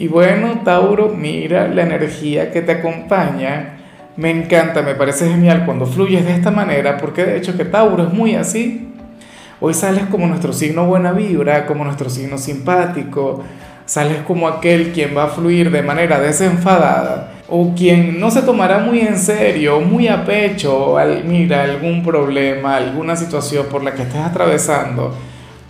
Y bueno, Tauro, mira la energía que te acompaña. Me encanta, me parece genial cuando fluyes de esta manera, porque de hecho que Tauro es muy así. Hoy sales como nuestro signo buena vibra, como nuestro signo simpático, sales como aquel quien va a fluir de manera desenfadada o quien no se tomará muy en serio, muy a pecho, al, mira algún problema, alguna situación por la que estés atravesando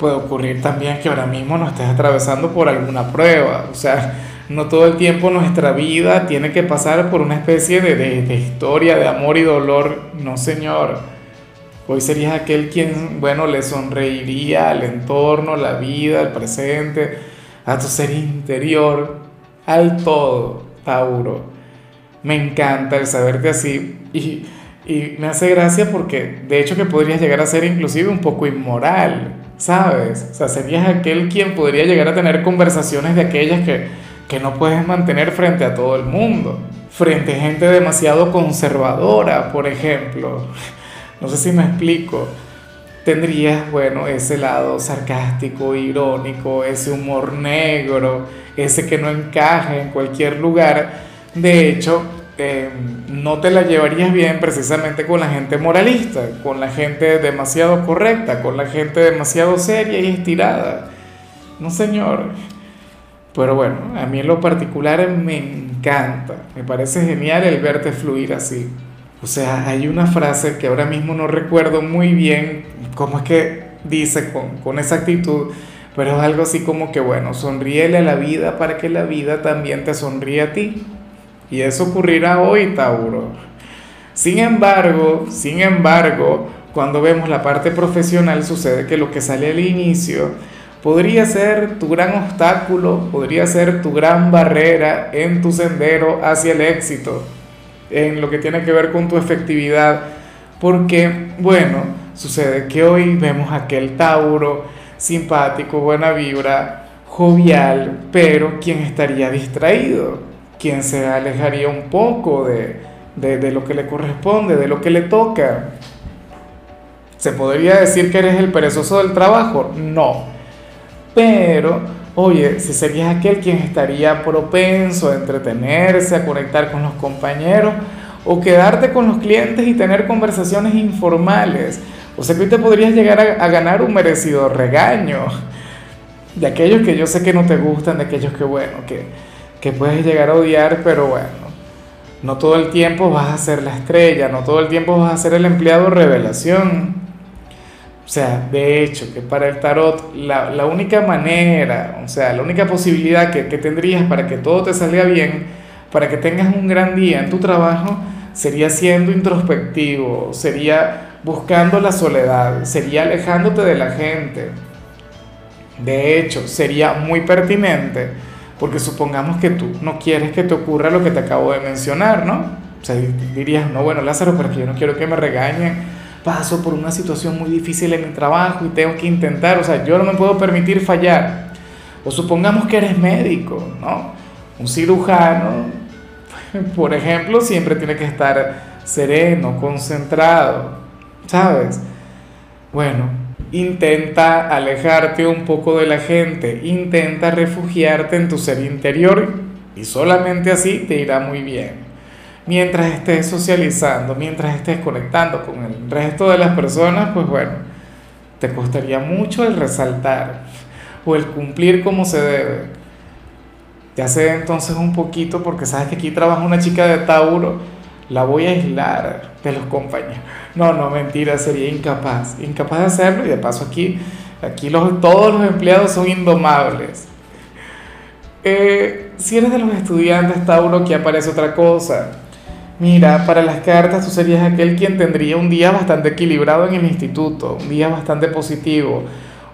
puede ocurrir también que ahora mismo no estés atravesando por alguna prueba. O sea, no todo el tiempo nuestra vida tiene que pasar por una especie de, de, historia de amor y dolor. No, señor. Hoy serías aquel quien, bueno, le sonreiría al entorno, la vida, al presente, a tu ser interior, al todo, Tauro. Me encanta el saberte así y, y me hace gracia porque de hecho que podrías llegar a ser inclusive un poco inmoral ¿sabes? O sea, serías aquel quien podría llegar a tener conversaciones de aquellas que, que no puedes mantener frente a todo el mundo, frente a gente demasiado conservadora, por ejemplo. No sé si me explico. Tendrías, bueno, ese lado sarcástico, irónico, ese humor negro, ese que no encaja en cualquier lugar. De hecho, no te la llevarías bien precisamente con la gente moralista, con la gente demasiado correcta, con la gente demasiado seria y estirada. No, señor. Pero bueno, a mí en lo particular me encanta, me parece genial el verte fluir así. O sea, hay una frase que ahora mismo no recuerdo muy bien cómo es que dice con, con esa actitud, pero es algo así como que, bueno, sonríele a la vida para que la vida también te sonríe a ti. Y eso ocurrirá hoy, Tauro. Sin embargo, sin embargo, cuando vemos la parte profesional sucede que lo que sale al inicio podría ser tu gran obstáculo, podría ser tu gran barrera en tu sendero hacia el éxito, en lo que tiene que ver con tu efectividad. Porque, bueno, sucede que hoy vemos aquel Tauro simpático, buena vibra, jovial, pero quien estaría distraído quien se alejaría un poco de, de, lo que le corresponde, de lo que le toca. ¿Se podría decir que eres el perezoso del trabajo? No. Pero, oye, si serías aquel quien estaría propenso a entretenerse, a conectar con los compañeros o quedarte con los clientes y tener conversaciones informales. O sea que hoy te podrías llegar a, a ganar un merecido regaño de aquellos que yo sé que no te gustan, de aquellos que, bueno, que, que puedes llegar a odiar, pero bueno, no todo el tiempo vas a ser la estrella, no todo el tiempo vas a ser el empleado revelación. O sea, de hecho, que para el tarot la, la única manera, o sea, la única posibilidad que, que tendrías para que todo te salga bien, para que tengas un gran día en tu trabajo, sería siendo introspectivo, sería buscando la soledad, sería alejándote de la gente. De hecho, sería muy pertinente porque supongamos que tú no quieres que te ocurra lo que te acabo de mencionar, ¿no? O sea, dirías, no, bueno, Lázaro, pero yo no quiero que me regañen. Paso por una situación muy difícil en mi trabajo y tengo que intentar, o sea, yo no me puedo permitir fallar. O supongamos que eres médico, ¿no? Un cirujano, por ejemplo, siempre tiene que estar sereno, concentrado, ¿sabes? Bueno, Intenta alejarte un poco de la gente, intenta refugiarte en tu ser interior y solamente así te irá muy bien. Mientras estés socializando, mientras estés conectando con el resto de las personas, pues bueno, te costaría mucho el resaltar o el cumplir como se debe. Ya sé entonces un poquito porque sabes que aquí trabaja una chica de Tauro la voy a aislar de los compañeros. No, no, mentira, sería incapaz, incapaz de hacerlo y de paso aquí, aquí los, todos los empleados son indomables. Eh, si eres de los estudiantes, Tauro, que aparece otra cosa. Mira, para las cartas tú serías aquel quien tendría un día bastante equilibrado en el instituto, un día bastante positivo,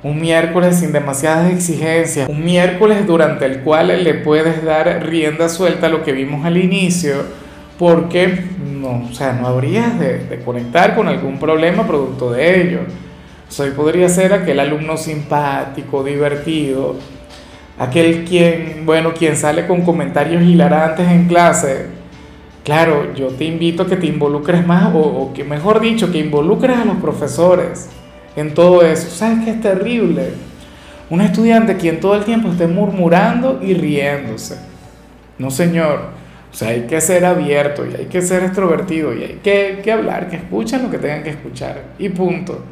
un miércoles sin demasiadas exigencias, un miércoles durante el cual le puedes dar rienda suelta a lo que vimos al inicio, porque no, o sea, no habrías de, conectar con algún problema producto de ello. Soy podría ser aquel alumno simpático, divertido, aquel quien, bueno, quien sale con comentarios hilarantes en clase. Claro, yo te invito a que te involucres más, o, o que mejor dicho, que involucres a los profesores en todo eso. ¿Sabes qué es terrible? Un estudiante quien todo el tiempo esté murmurando y riéndose. No, señor. O sea, hay que ser abierto y hay que ser extrovertido y hay que, que hablar, que escuchen lo que tengan que escuchar. Y punto.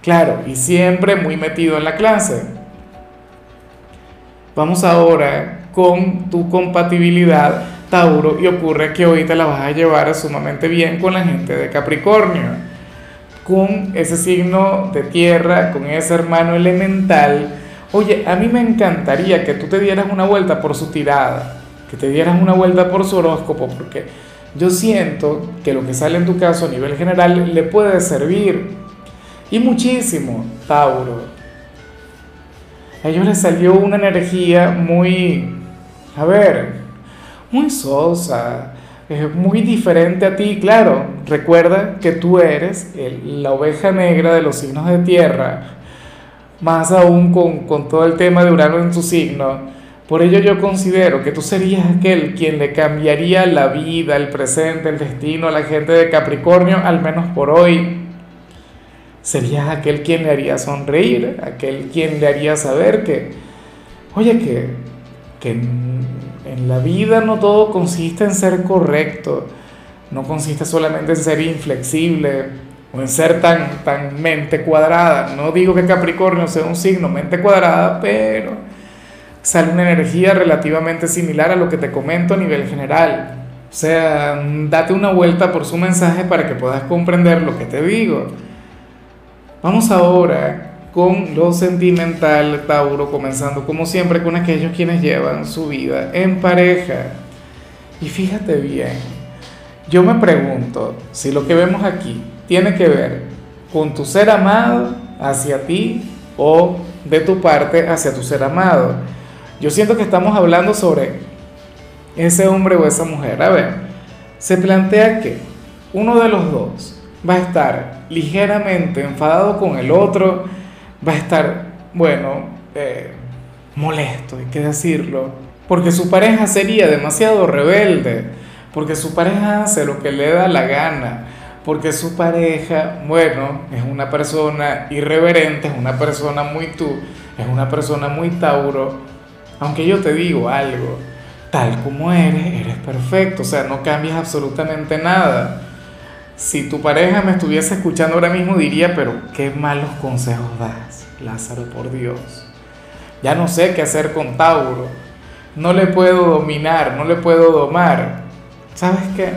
Claro, y siempre muy metido en la clase. Vamos ahora con tu compatibilidad, Tauro, y ocurre que hoy te la vas a llevar sumamente bien con la gente de Capricornio con ese signo de tierra, con ese hermano elemental. Oye, a mí me encantaría que tú te dieras una vuelta por su tirada, que te dieras una vuelta por su horóscopo, porque yo siento que lo que sale en tu caso a nivel general le puede servir. Y muchísimo, Tauro. A ellos les salió una energía muy, a ver, muy sosa, es muy diferente a ti, claro. Recuerda que tú eres la oveja negra de los signos de tierra, más aún con, con todo el tema de Urano en tu signo. Por ello yo considero que tú serías aquel quien le cambiaría la vida, el presente, el destino a la gente de Capricornio, al menos por hoy. Serías aquel quien le haría sonreír, aquel quien le haría saber que, oye, que, que en la vida no todo consiste en ser correcto, no consiste solamente en ser inflexible o en ser tan, tan mente cuadrada. No digo que Capricornio sea un signo mente cuadrada, pero sale una energía relativamente similar a lo que te comento a nivel general. O sea, date una vuelta por su mensaje para que puedas comprender lo que te digo. Vamos ahora con lo sentimental, Tauro, comenzando como siempre con aquellos quienes llevan su vida en pareja. Y fíjate bien, yo me pregunto si lo que vemos aquí tiene que ver con tu ser amado hacia ti o de tu parte hacia tu ser amado. Yo siento que estamos hablando sobre ese hombre o esa mujer. A ver, se plantea que uno de los dos va a estar ligeramente enfadado con el otro, va a estar, bueno, eh, molesto, hay que decirlo, porque su pareja sería demasiado rebelde, porque su pareja hace lo que le da la gana, porque su pareja, bueno, es una persona irreverente, es una persona muy tú, es una persona muy Tauro, aunque yo te digo algo, tal como eres, eres perfecto, o sea, no cambias absolutamente nada. Si tu pareja me estuviese escuchando ahora mismo diría, pero qué malos consejos das, Lázaro, por Dios. Ya no sé qué hacer con Tauro. No le puedo dominar, no le puedo domar. ¿Sabes qué?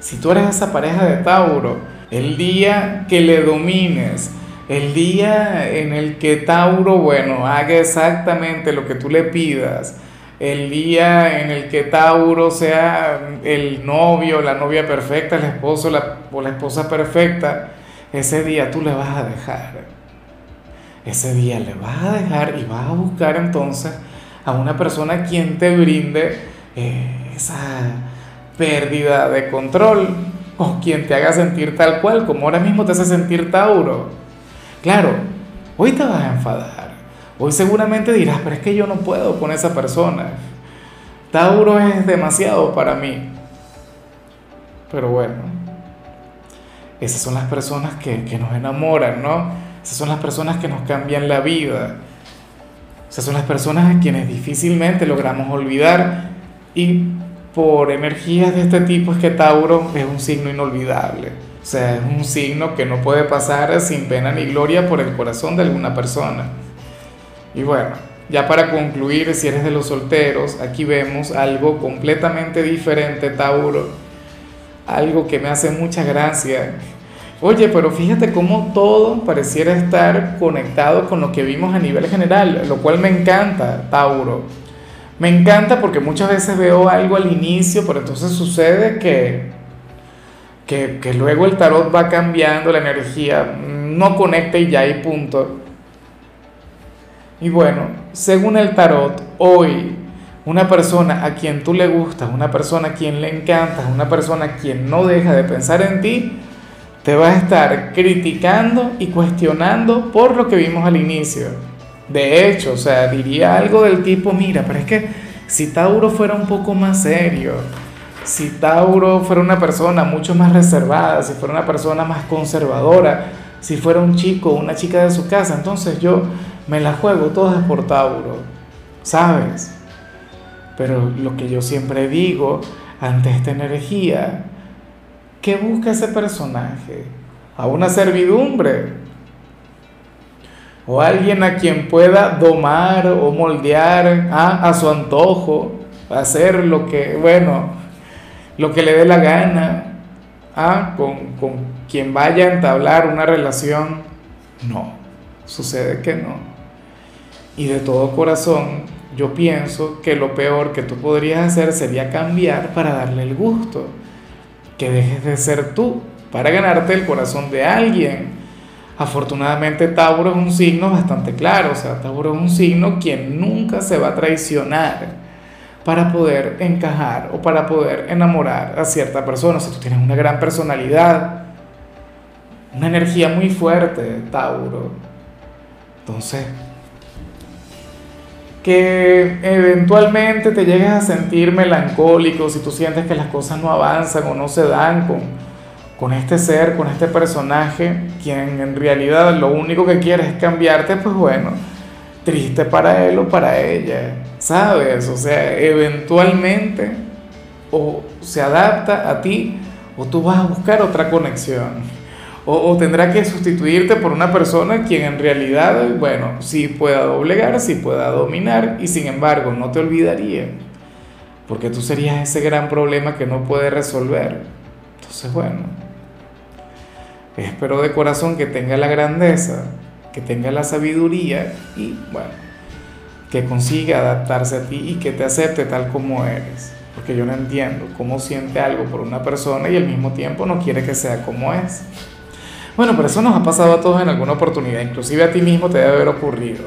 Si tú eres esa pareja de Tauro, el día que le domines, el día en el que Tauro, bueno, haga exactamente lo que tú le pidas, el día en el que Tauro sea el novio, la novia perfecta, el esposo o la esposa perfecta, ese día tú le vas a dejar. Ese día le vas a dejar y vas a buscar entonces a una persona quien te brinde eh, esa pérdida de control o quien te haga sentir tal cual como ahora mismo te hace sentir Tauro. Claro, hoy te vas a enfadar Hoy seguramente dirás, pero es que yo no puedo con esa persona. Tauro es demasiado para mí. Pero bueno, esas son las personas que, nos enamoran, ¿no? Esas son las personas que nos cambian la vida. Esas son las personas a quienes difícilmente logramos olvidar. Y por energías de este tipo es que Tauro es un signo inolvidable. O sea, es un signo que no puede pasar sin pena ni gloria por el corazón de alguna persona. Y bueno, ya para concluir, si eres de los solteros, aquí vemos algo completamente diferente, Tauro. Algo que me hace mucha gracia. Oye, pero fíjate cómo todo pareciera estar conectado con lo que vimos a nivel general, lo cual me encanta, Tauro. Me encanta porque muchas veces veo algo al inicio, pero entonces sucede que, que, luego el tarot va cambiando, la energía no conecta y ya hay punto. Y bueno, según el tarot, hoy una persona a quien tú le gustas, una persona a quien le encantas, una persona a quien no deja de pensar en ti, te va a estar criticando y cuestionando por lo que vimos al inicio. De hecho, o sea, diría algo del tipo, mira, pero es que si Tauro fuera un poco más serio, si Tauro fuera una persona mucho más reservada, si fuera una persona más conservadora, si fuera un chico o una chica de su casa, entonces yo me la juego todas por Tauro, ¿sabes? Pero lo que yo siempre digo ante esta energía, ¿qué busca ese personaje? ¿A una servidumbre? ¿O alguien a quien pueda domar o moldear a, a su antojo? Hacer lo que, bueno, lo que le dé la gana, ¿ah? con, con quien vaya a entablar una relación. No, sucede que no. Y de todo corazón, yo pienso que lo peor que tú podrías hacer sería cambiar para darle el gusto, que dejes de ser tú para ganarte el corazón de alguien. Afortunadamente Tauro es un signo bastante claro, o sea, Tauro es un signo quien nunca se va a traicionar para poder encajar o para poder enamorar a cierta persona. O sea, tú tienes una gran personalidad, una energía muy fuerte, Tauro. Entonces, que eventualmente te llegues a sentir melancólico si tú sientes que las cosas no avanzan o no se dan con, con este ser, con este personaje, quien en realidad lo único que quiere es cambiarte, pues bueno, triste para él o para ella, ¿sabes? O sea, eventualmente o se adapta a ti o tú vas a buscar otra conexión. O, tendrá que sustituirte por una persona quien en realidad, bueno, sí pueda doblegar, sí pueda dominar y sin embargo no te olvidaría. Porque tú serías ese gran problema que no puede resolver. Entonces, bueno, espero de corazón que tenga la grandeza, que tenga la sabiduría y, bueno, que consiga adaptarse a ti y que te acepte tal como eres. Porque yo no entiendo cómo siente algo por una persona y al mismo tiempo no quiere que sea como es. Bueno, pero eso nos ha pasado a todos en alguna oportunidad, inclusive a ti mismo te debe haber ocurrido.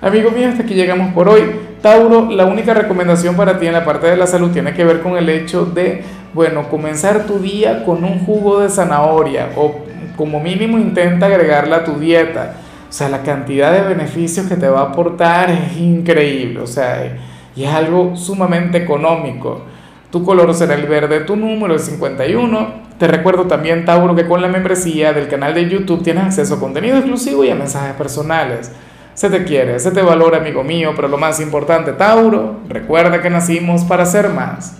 Amigo mío, hasta aquí llegamos por hoy. Tauro, la única recomendación para ti en la parte de la salud tiene que ver con el hecho de, bueno, comenzar tu día con un jugo de zanahoria o como mínimo intenta agregarla a tu dieta. O sea, la cantidad de beneficios que te va a aportar es increíble, o sea, y es algo sumamente económico. Tu color será el verde, tu número es 51 te recuerdo también, Tauro, que con la membresía del canal de YouTube tienes acceso a contenido exclusivo y a mensajes personales. Se te quiere, se te valora, amigo mío, pero lo más importante, Tauro, recuerda que nacimos para ser más.